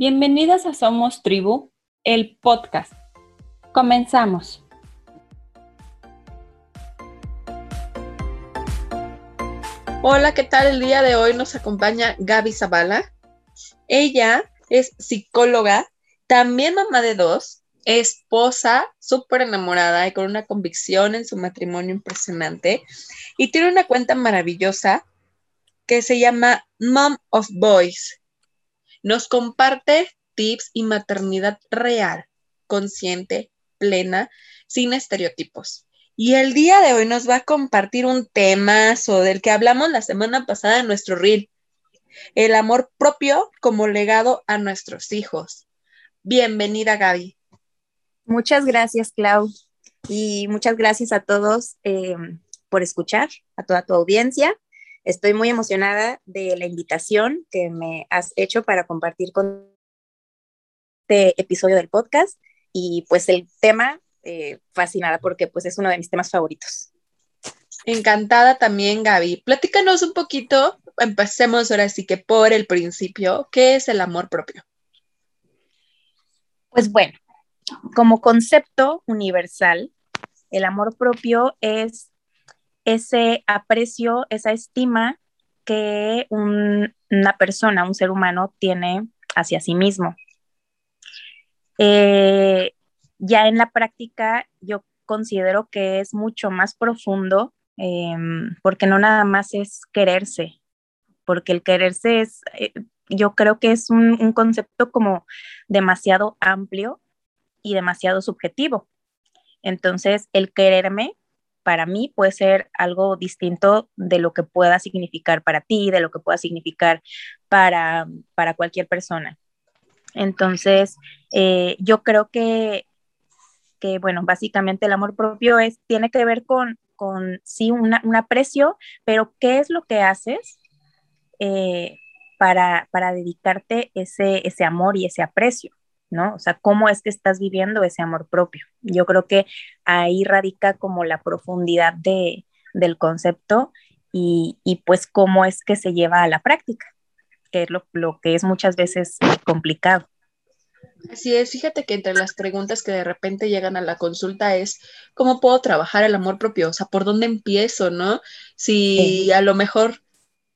Bienvenidas a Somos Tribu, el podcast. Comenzamos. Hola, ¿qué tal? El día de hoy nos acompaña Gaby Zavala. Ella es psicóloga, también mamá de dos, esposa, súper enamorada y con una convicción en su matrimonio impresionante. Y tiene una cuenta maravillosa que se llama Mom of Boys. Nos comparte tips y maternidad real, consciente, plena, sin estereotipos. Y el día de hoy nos va a compartir un temazo del que hablamos la semana pasada en nuestro reel, el amor propio como legado a nuestros hijos. Bienvenida, Gaby. Muchas gracias, Clau. Y muchas gracias a todos eh, por escuchar, a toda tu audiencia. Estoy muy emocionada de la invitación que me has hecho para compartir con este episodio del podcast y pues el tema eh, fascinada porque pues es uno de mis temas favoritos. Encantada también, Gaby. Platícanos un poquito, empecemos ahora sí que por el principio, ¿qué es el amor propio? Pues bueno, como concepto universal, el amor propio es ese aprecio, esa estima que una persona, un ser humano tiene hacia sí mismo. Eh, ya en la práctica yo considero que es mucho más profundo em, porque no nada más es quererse, porque el quererse es, eh, yo creo que es un, concepto como demasiado amplio y demasiado subjetivo. Entonces, el quererme para mí puede ser algo distinto de lo que pueda significar para ti, de lo que pueda significar para, para cualquier persona. Entonces, eh, yo creo que, que, bueno, básicamente el amor propio es, tiene que ver con, con sí, un aprecio, pero ¿qué es lo que haces eh, para, para dedicarte ese, ese amor y ese aprecio? ¿No? O sea, cómo es que estás viviendo ese amor propio. Yo creo que ahí radica como la profundidad de, del concepto y, y, pues cómo es que se lleva a la práctica, que es lo, lo que es muchas veces complicado. Así es, fíjate que entre las preguntas que de repente llegan a la consulta es, ¿cómo puedo trabajar el amor propio? O sea, ¿por dónde empiezo, no? Si a lo mejor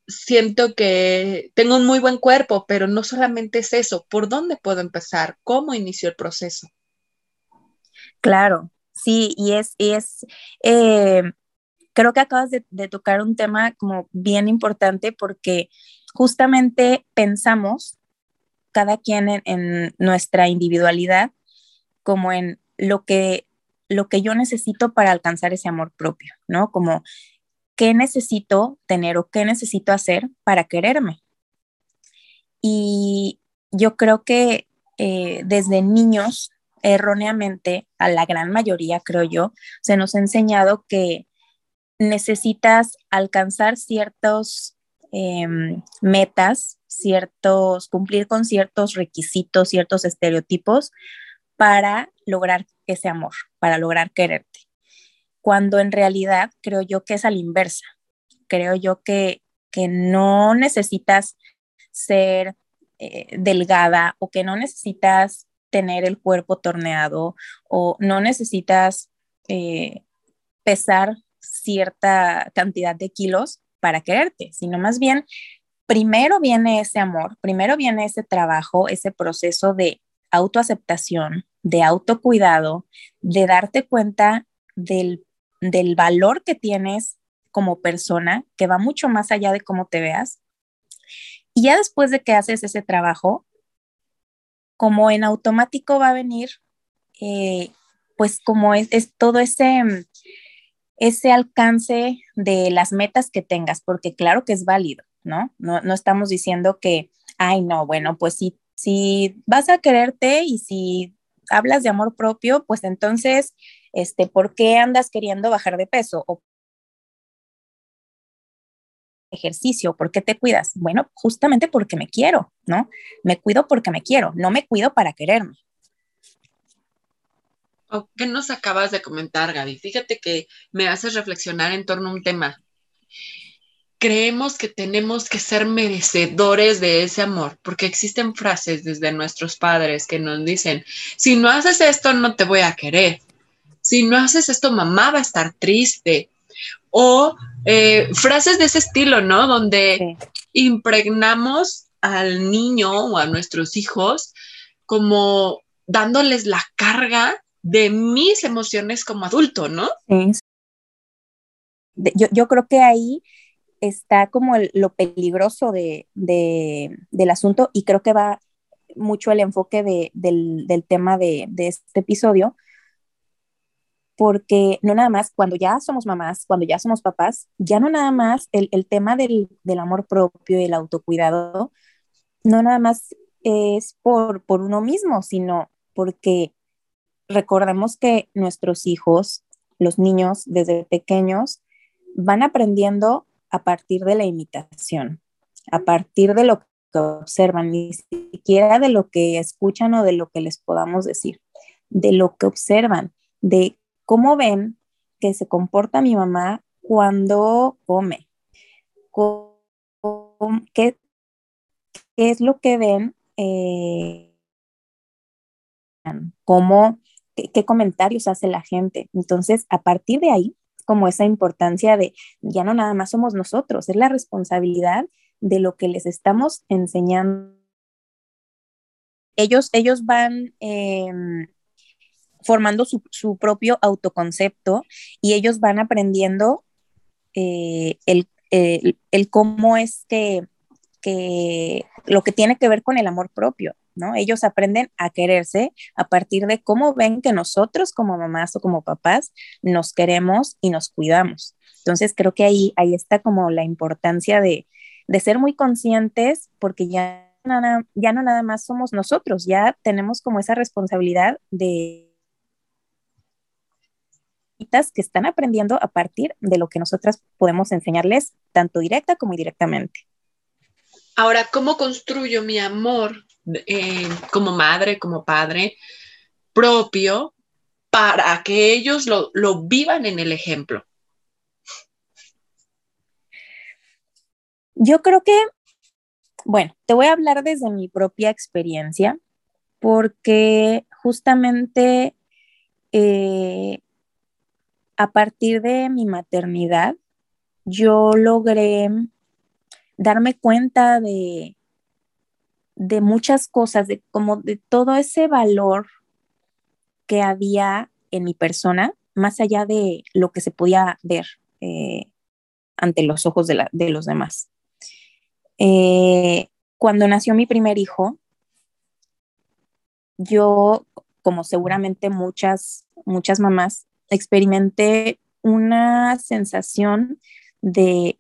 siento que tengo un muy buen cuerpo, pero no solamente es eso, ¿por dónde puedo empezar? ¿Cómo inició el proceso? Claro, sí, y es, es eh, creo que acabas de, tocar un tema como bien importante porque justamente pensamos cada quien en, en, nuestra individualidad como en lo que, lo que yo necesito para alcanzar ese amor propio, ¿no? Como qué necesito tener o qué necesito hacer para quererme. Y yo creo que eh, desde niños, erróneamente, a la gran mayoría, creo yo, se nos ha enseñado que necesitas alcanzar ciertos em, metas, ciertos, cumplir con ciertos requisitos, ciertos estereotipos para lograr ese amor, para lograr quererte cuando en realidad creo yo que es a la inversa. Creo yo que, que no necesitas ser eh, delgada o que no necesitas tener el cuerpo torneado o no necesitas eh, pesar cierta cantidad de kilos para quererte, sino más bien primero viene ese amor, primero viene ese trabajo, ese proceso de autoaceptación, de autocuidado, de darte cuenta del del valor que tienes como persona, que va mucho más allá de cómo te veas. Y ya después de que haces ese trabajo, como en automático va a venir, eh, pues como es, todo ese, ese alcance de las metas que tengas, porque claro que es válido, ¿no? No, no estamos diciendo que, ay, no, bueno, pues si, si vas a quererte y si hablas de amor propio, pues entonces este, ¿por qué andas queriendo bajar de peso? O ejercicio, ¿por qué te cuidas? Bueno, justamente porque me quiero, ¿no? Me cuido porque me quiero, no me cuido para quererme. ¿Qué nos acabas de comentar, Gaby? Fíjate que me haces reflexionar en torno a un tema creemos que tenemos que ser merecedores de ese amor, porque existen frases desde nuestros padres que nos dicen, si no haces esto, no te voy a querer. Si no haces esto, mamá va a estar triste. O eh, frases de ese estilo, ¿no? Donde impregnamos al niño o a nuestros hijos como dándoles la carga de mis emociones como adulto, ¿no? Sí. Yo, yo creo que ahí está como lo peligroso de, del asunto y creo que va mucho el enfoque del, tema de, este episodio, porque no nada más, cuando ya somos mamás, cuando ya somos papás, ya no nada más el, tema del, amor propio y el autocuidado, no nada más es por, por uno mismo, sino porque recordemos que nuestros hijos, los niños desde pequeños, van aprendiendo a partir de la imitación, a partir de lo que observan, ni siquiera de lo que escuchan o de lo que les podamos decir, de lo que observan, de cómo ven que se comporta mi mamá cuando come, qué, es lo que ven, eh, cómo, qué comentarios hace la gente. Entonces, a partir de ahí, como esa importancia de ya no nada más somos nosotros, es la responsabilidad de lo que les estamos enseñando. Ellos, ellos van em, formando su, propio autoconcepto y ellos van aprendiendo eh, el, el, cómo es que, que lo que tiene que ver con el amor propio. ¿No? Ellos aprenden a quererse a partir de cómo ven que nosotros como mamás o como papás nos queremos y nos cuidamos. Entonces creo que ahí, ahí está como la importancia de, ser muy conscientes porque ya, ya no nada más somos nosotros, ya tenemos como esa responsabilidad de que están aprendiendo a partir de lo que nosotras podemos enseñarles tanto directa como indirectamente. Ahora, ¿cómo construyo mi amor eh, como madre, como padre propio, para que ellos lo, lo vivan en el ejemplo? Yo creo que, bueno, te voy a hablar desde mi propia experiencia, porque justamente eh, a partir de mi maternidad, yo logré darme cuenta de, de muchas cosas, de como de todo ese valor que había en mi persona, más allá de lo que se podía ver eh, ante los ojos de, los demás. Eh, cuando nació mi primer hijo, yo, como seguramente muchas, muchas mamás, experimenté una sensación de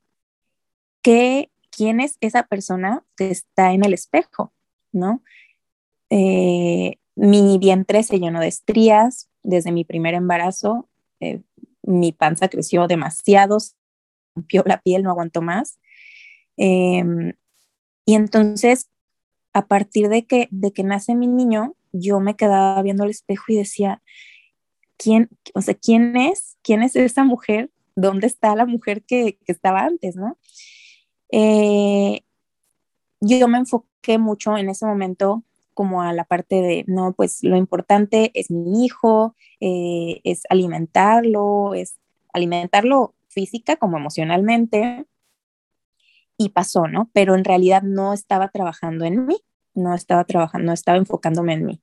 que quién es esa persona que está en el espejo, ¿no? Eh, mi vientre se llenó de estrías desde mi primer embarazo, eh, mi panza creció demasiado, rompió la piel, no aguantó más. Em, y entonces, a partir de que, de que nace mi niño, yo me quedaba viendo el espejo y decía, ¿quién, o sea, quién es? ¿Quién es esa mujer? ¿Dónde está la mujer que, que estaba antes, no? Eh, yo me enfoqué mucho en ese momento como a la parte de, no, pues lo importante es mi hijo, eh, es alimentarlo, es alimentarlo física como emocionalmente. Y pasó, ¿no? Pero en realidad no estaba trabajando en mí, no estaba trabajando, no estaba enfocándome en mí.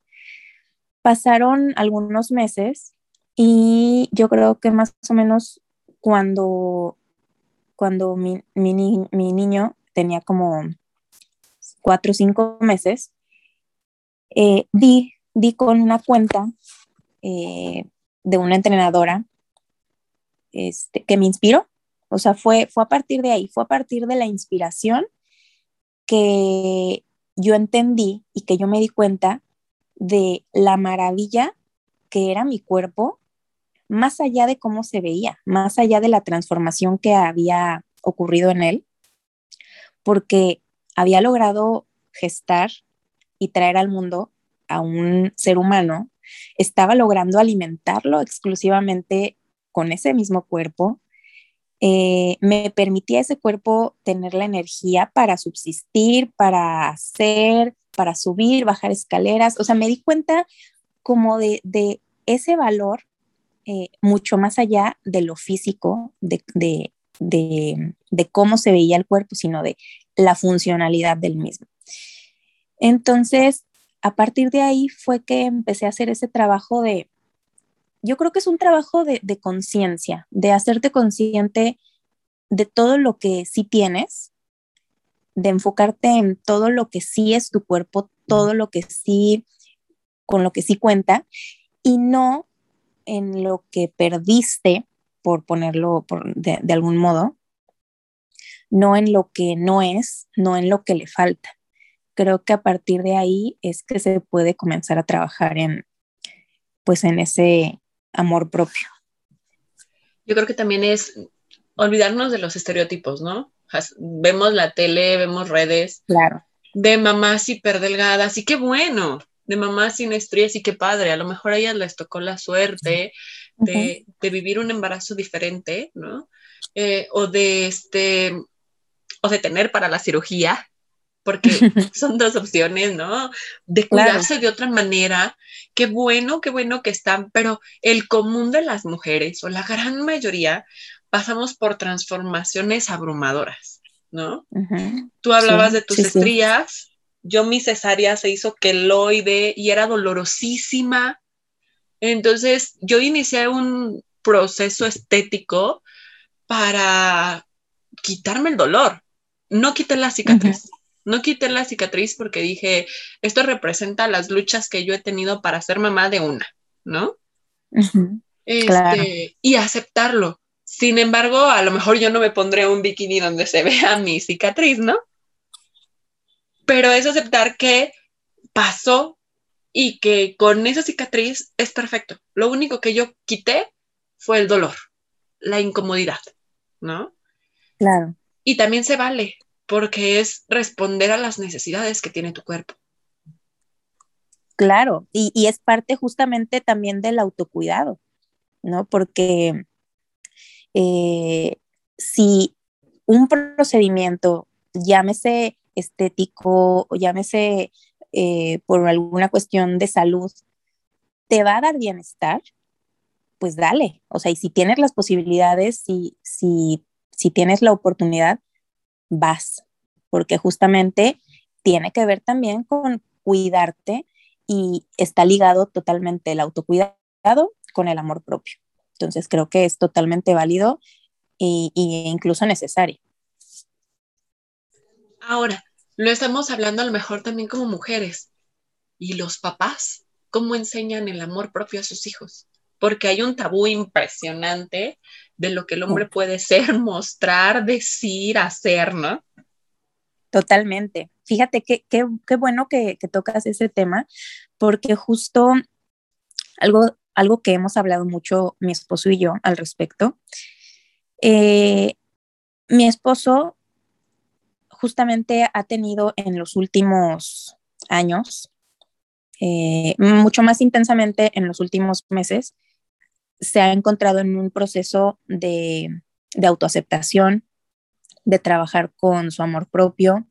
Pasaron algunos meses y yo creo que más o menos cuando cuando mi, niño tenía como cuatro o cinco meses, eh, di, con una cuenta eh, de una entrenadora este, que me inspiró. O sea, fue, fue a partir de ahí, fue a partir de la inspiración que yo entendí y que yo me di cuenta de la maravilla que era mi cuerpo más allá de cómo se veía, más allá de la transformación que había ocurrido en él, porque había logrado gestar y traer al mundo a un ser humano, estaba logrando alimentarlo exclusivamente con ese mismo cuerpo eh, me permitía ese cuerpo tener la energía para subsistir, para hacer, para subir, bajar escaleras. O sea, me di cuenta como de, ese valor eh, mucho más allá de lo físico, de, de, cómo se veía el cuerpo, sino de la funcionalidad del mismo. Entonces, a partir de ahí fue que empecé a hacer ese trabajo de, yo creo que es un trabajo de, de conciencia, de hacerte consciente de todo lo que sí tienes, de enfocarte en todo lo que sí es tu cuerpo, todo lo que sí, con lo que sí cuenta, y no en lo que perdiste, por ponerlo de, de algún modo, no en lo que no es, no en lo que le falta. Creo que a partir de ahí es que se puede comenzar a trabajar en, pues en ese amor propio. Yo creo que también es olvidarnos de los estereotipos, ¿no? Vemos la tele, vemos redes. Claro. De mamás hiperdelgadas, y qué bueno, de mamás sin estrías, y qué padre. A lo mejor a ellas les tocó la suerte de, vivir un embarazo diferente, ¿no? Eh, o de este, o de tener para la cirugía, porque son dos opciones, ¿no? De cuidarse de otra manera. Qué bueno, qué bueno que están, pero el común de las mujeres o la gran mayoría pasamos por transformaciones abrumadoras, ¿no? Tú hablabas de tus estrías, yo mi cesárea se hizo queloide y era dolorosísima. Entonces yo inicié un proceso estético para quitarme el dolor. No quité la cicatriz. No quité la cicatriz porque dije, esto representa las luchas que yo he tenido para ser mamá de una, ¿no? Este, y aceptarlo. Sin embargo, a lo mejor yo no me pondré un bikini donde se vea mi cicatriz, ¿no? Pero es aceptar que pasó y que con esa cicatriz es perfecto. Lo único que yo quité fue el dolor, la incomodidad, ¿no? Claro. Y también se vale, porque es responder a las necesidades que tiene tu cuerpo. Claro, y, y es parte justamente también del autocuidado, ¿no? Porque eh, si un procedimiento, llámese estético o llámese eh, por alguna cuestión de salud, te va a dar bienestar, pues dale. O sea, y si tienes las posibilidades, si, si, si tienes la oportunidad, vas, porque justamente tiene que ver también con cuidarte y está ligado totalmente el autocuidado con el amor propio. Entonces creo que es totalmente válido e, incluso necesario. Ahora, lo estamos hablando a lo mejor también como mujeres. ¿Y los papás? ¿Cómo enseñan el amor propio a sus hijos? Porque hay un tabú impresionante de lo que el hombre puede ser, mostrar, decir, hacer, ¿no? Totalmente. Fíjate qué qué bueno que, que, tocas ese tema, porque justo algo algo que hemos hablado mucho mi esposo y yo al respecto. Eh, mi esposo justamente ha tenido en los últimos años, eh, mucho más intensamente en los últimos meses, se ha encontrado en un proceso de, autoaceptación, de trabajar con su amor propio,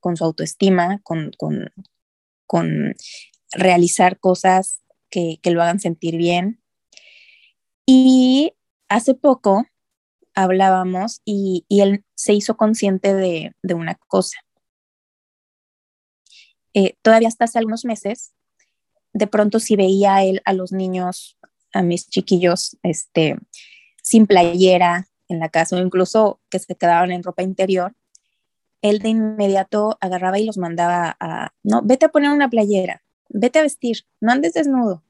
con su autoestima, con, con realizar cosas que, lo hagan sentir bien. Y hace poco hablábamos y, él se hizo consciente de, una cosa. Eh, todavía hasta hace algunos meses, de pronto si veía a él a los niños, a mis chiquillos, este, sin playera en la casa o incluso que se quedaban en ropa interior, él de inmediato agarraba y los mandaba a, no, vete a poner una playera, vete a vestir, no andes desnudo.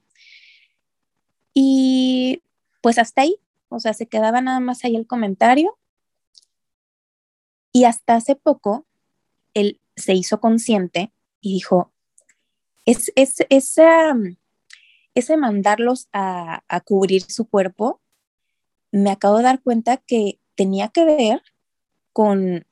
Y pues hasta ahí, o sea, se quedaba nada más ahí el comentario. Y hasta hace poco, él se hizo consciente y dijo, es, es, ese mandarlos a, cubrir su cuerpo, me acabo de dar cuenta que tenía que ver con,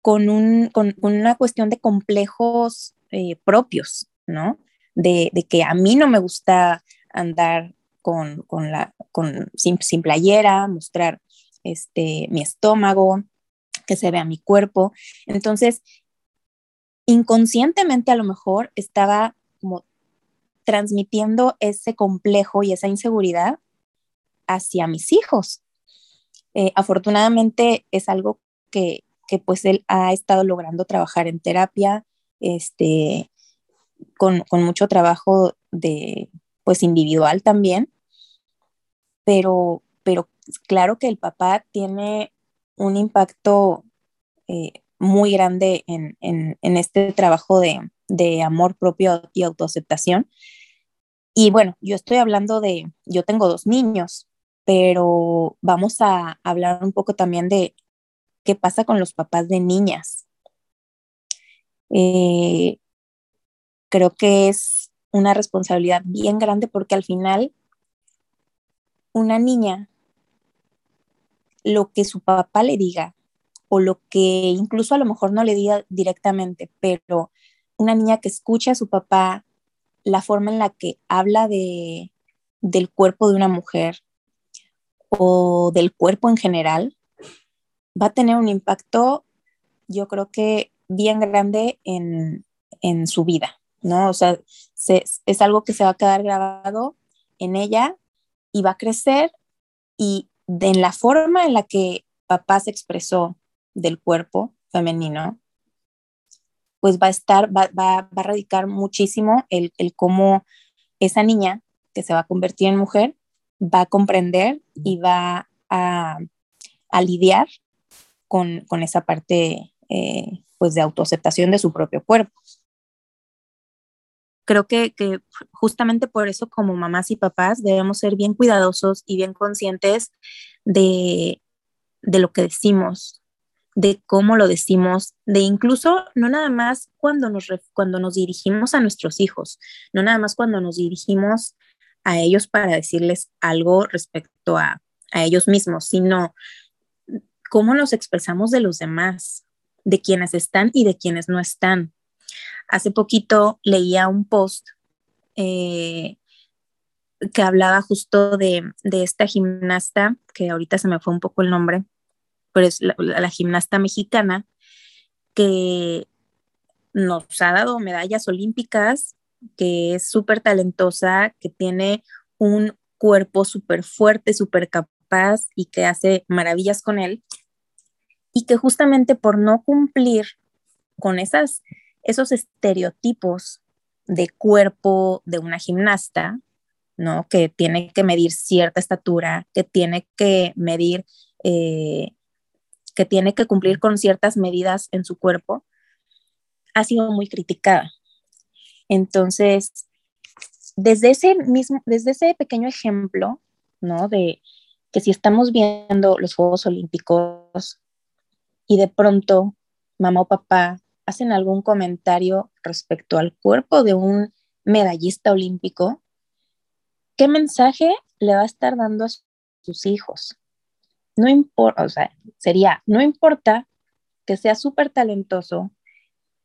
con, una cuestión de complejos eh, propios, ¿no? De, que a mí no me gusta andar con, la, con sin, playera, mostrar este, mi estómago, que se vea mi cuerpo. Entonces, inconscientemente a lo mejor estaba como transmitiendo ese complejo y esa inseguridad hacia mis hijos. Eh, afortunadamente es algo que, que, pues él ha estado logrando trabajar en terapia, este, con, con mucho trabajo de, pues individual también, pero, pero claro que el papá tiene un impacto eh, muy grande en, en, este trabajo de, de amor propio y autoaceptación. Y bueno, yo estoy hablando de, yo tengo dos niños, pero vamos a hablar un poco también de qué pasa con los papás de niñas. Eh, creo que es una responsabilidad bien grande porque al final una niña, lo que su papá le diga o lo que incluso a lo mejor no le diga directamente, pero una niña que escucha a su papá, la forma en la que habla de, del cuerpo de una mujer o del cuerpo en general, va a tener un impacto, yo creo que bien grande en, en su vida, ¿no? O sea, es algo que se va a quedar grabado en ella y va a crecer y en la forma en la que papá se expresó del cuerpo femenino, pues va a estar, va, va, va a radicar muchísimo el, el, cómo esa niña que se va a convertir en mujer va a comprender y va a, a lidiar con, con, esa parte eh, pues de autoaceptación de su propio cuerpo. Creo que, justamente por eso como mamás y papás debemos ser bien cuidadosos y bien conscientes de, de lo que decimos, de cómo lo decimos, de incluso no nada más cuando nos, cuando nos dirigimos a nuestros hijos, no nada más cuando nos dirigimos a ellos para decirles algo respecto a, a ellos mismos, sino cómo nos expresamos de los demás, de quienes están y de quienes no están. Hace poquito leía un post eh, que hablaba justo de, de, esta gimnasta, que ahorita se me fue un poco el nombre, pero es la, la gimnasta mexicana que nos ha dado medallas olímpicas, que es súper talentosa, que tiene un cuerpo súper fuerte, súper capaz y que hace maravillas con él. Y que justamente por no cumplir con esas, esos estereotipos de cuerpo de una gimnasta, ¿no? Que tiene que medir cierta estatura, que tiene que medir eh, que tiene que cumplir con ciertas medidas en su cuerpo, ha sido muy criticada. Entonces, desde ese mismo, desde ese pequeño ejemplo, ¿no? De que si estamos viendo los Juegos Olímpicos y de pronto mamá o papá hacen algún comentario respecto al cuerpo de un medallista olímpico, ¿qué mensaje le va a estar dando a sus hijos? no importa, o sea, sería, no importa que sea súper talentoso,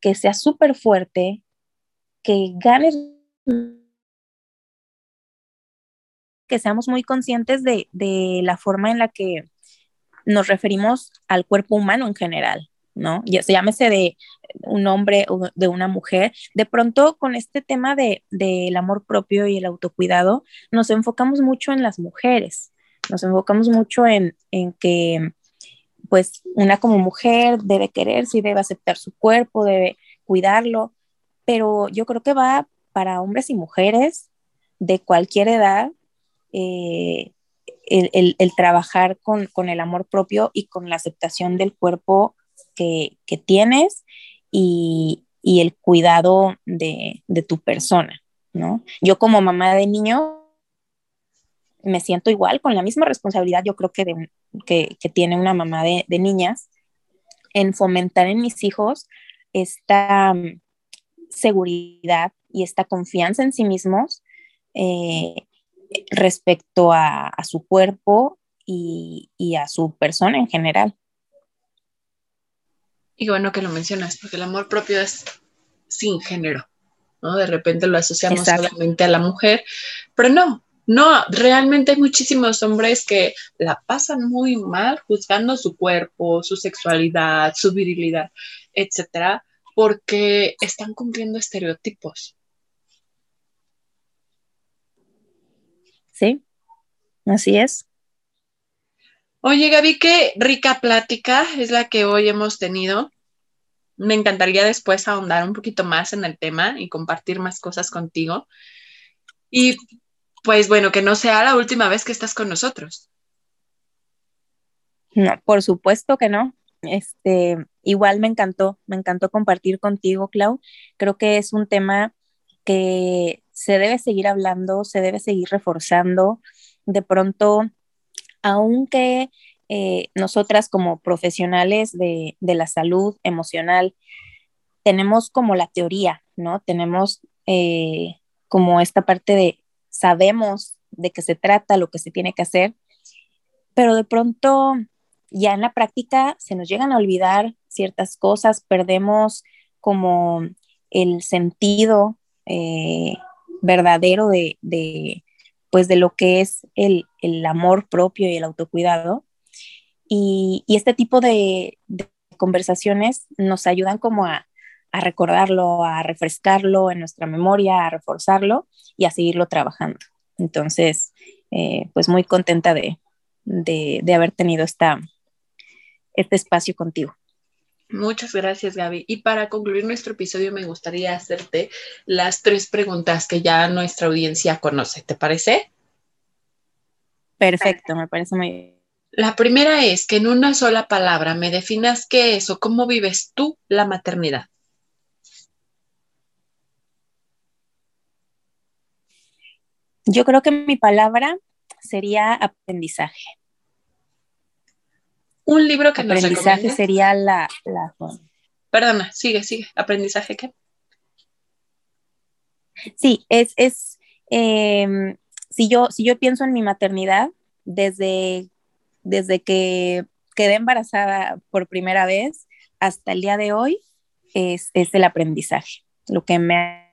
que sea súper fuerte, que gane, que seamos muy conscientes de, de, la forma en la que nos referimos al cuerpo humano en general, ¿no? Ya se llámese de un hombre o de una mujer. De pronto, con este tema del de, amor propio y el autocuidado, nos enfocamos mucho en las mujeres, nos enfocamos mucho en, en que pues una como mujer debe quererse y debe aceptar su cuerpo, debe cuidarlo, pero yo creo que va para hombres y mujeres de cualquier edad eh, el, el, el, trabajar con, con, el amor propio y con la aceptación del cuerpo que, tienes y, y, el cuidado de, de tu persona, ¿no? Yo como mamá de niño me siento igual, con la misma responsabilidad yo creo que, de, que, que, tiene una mamá de, de, niñas, en fomentar en mis hijos esta um, seguridad y esta confianza en sí mismos eh, respecto a, a, su cuerpo y, y a su persona en general. Y bueno que lo mencionas, porque el amor propio es sin género, ¿no? De repente lo asociamos Exacto. solamente a la mujer, pero no, No, realmente hay muchísimos hombres que la pasan muy mal juzgando su cuerpo, su sexualidad, su virilidad, etcétera, porque están cumpliendo estereotipos. Sí, así es. Oye, Gaby, qué rica plática es la que hoy hemos tenido. Me encantaría después ahondar un poquito más en el tema y compartir más cosas contigo. Y pues bueno, que no sea la última vez que estás con nosotros. No, por supuesto que no. Este, igual me encantó, me encantó compartir contigo, Clau. Creo que es un tema que se debe seguir hablando, se debe seguir reforzando. De pronto, aunque eh, nosotras como profesionales de, la salud emocional tenemos como la teoría, ¿no? Tenemos eh, como esta parte de sabemos de qué se trata, lo que se tiene que hacer, pero de pronto ya en la práctica se nos llegan a olvidar ciertas cosas, perdemos como el sentido eh, verdadero de, de, pues de lo que es el, el, amor propio y el autocuidado. Y, y este tipo de, conversaciones nos ayudan como a, a recordarlo, a refrescarlo en nuestra memoria, a reforzarlo y a seguirlo trabajando. Entonces, eh, pues muy contenta de, de, de haber tenido esta, este espacio contigo. Muchas gracias, Gaby. Y para concluir nuestro episodio, me gustaría hacerte las tres preguntas que ya nuestra audiencia conoce. ¿Te parece? Perfecto, me parece muy bien. La primera es que en una sola palabra me definas qué es o cómo vives tú la maternidad. Yo creo que mi palabra sería aprendizaje. Un libro que aprendizaje sería la, la, Perdona, sigue, sigue. ¿Aprendizaje qué? Sí, es, es eh, si, yo, si yo pienso en mi maternidad, desde, desde que quedé embarazada por primera vez hasta el día de hoy, es, es el aprendizaje, lo que me ha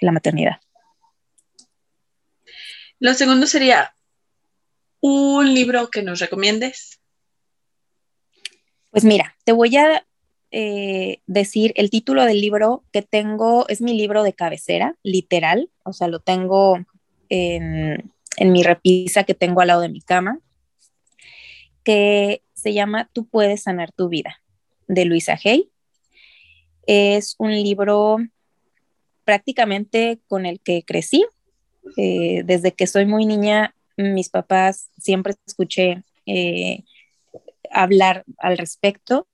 la maternidad. Lo segundo sería un libro que nos recomiendes. Pues mira, te voy a eh, decir el título del libro que tengo, es mi libro de cabecera, literal, o sea, lo tengo en, mi repisa que tengo al lado de mi cama, que se llama Tú puedes sanar tu vida, de Luisa Hay. Es un libro prácticamente con el que crecí. Eh, desde que soy muy niña, mis papás siempre escuché eh, hablar al respecto.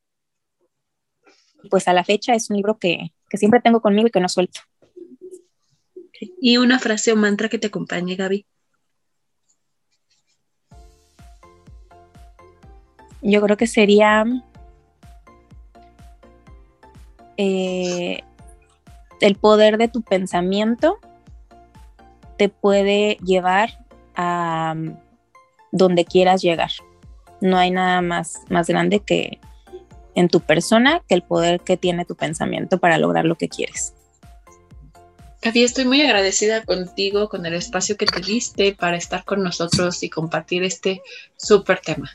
Pues a la fecha es un libro que, que siempre tengo conmigo y que no suelto. ¿Y una frase o mantra que te acompañe, Gaby? Yo creo que sería eh, el poder de tu pensamiento te puede llevar a um, donde quieras llegar. No hay nada más, más grande que en tu persona que el poder que tiene tu pensamiento para lograr lo que quieres. Gaby, estoy muy agradecida contigo, con el espacio que te diste para estar con nosotros y compartir este súper tema.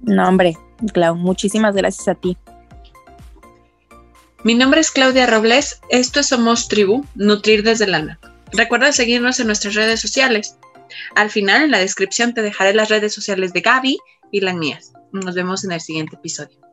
No, hombre, Clau, muchísimas gracias a ti. Mi nombre es Claudia Robles, esto es Somos Tribu, Nutrir desde el alma. Recuerda seguirnos en nuestras redes sociales. Al final, en la descripción te dejaré las redes sociales de Gaby y las mías. Nos vemos en el siguiente episodio.